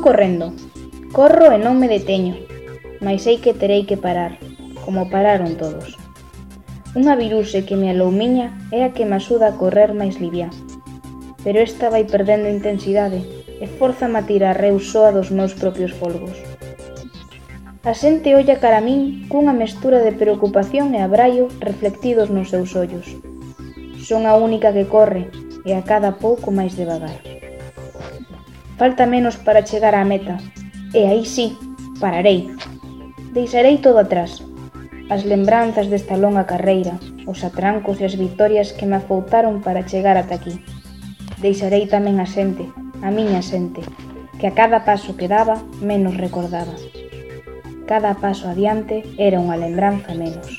correndo. Corro e non me deteño, mais sei que terei que parar, como pararon todos. Unha viruse que me aloumiña é a que me axuda a correr máis livia. Pero esta vai perdendo intensidade e forza a tirar reu soa dos meus propios folgos. A xente olla cara a min cunha mestura de preocupación e abraio reflectidos nos seus ollos. Son a única que corre e a cada pouco máis devagar. Falta menos para chegar á meta. E aí sí, pararei. Deixarei todo atrás. As lembranzas desta longa carreira, os atrancos e as vitorias que me afoutaron para chegar ata aquí. Deixarei tamén a xente, a miña xente, que a cada paso que daba menos recordaba. Cada paso adiante era unha lembranza menos.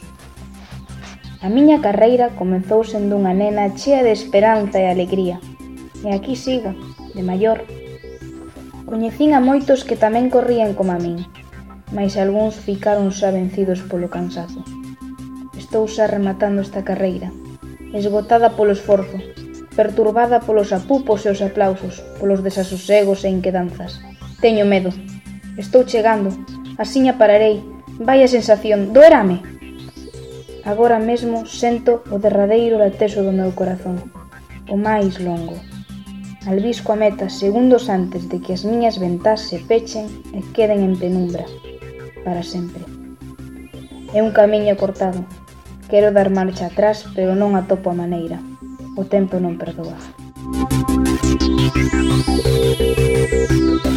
A miña carreira comezou sendo unha nena chea de esperanza e alegría. E aquí sigo, de maior, Coñecín a moitos que tamén corrían como a min, mais algúns ficaron xa vencidos polo cansazo. Estou xa rematando esta carreira, esgotada polo esforzo, perturbada polos apupos e os aplausos, polos desasosegos e inquedanzas. Teño medo. Estou chegando. Asiña pararei. Vai a sensación. Doerame. Agora mesmo sento o derradeiro lateso do meu corazón. O máis longo. Albisco a meta segundos antes de que as miñas ventás se pechen e queden en penumbra, para sempre. É un camiño cortado. Quero dar marcha atrás, pero non atopo a maneira. O tempo non perdoa. Música.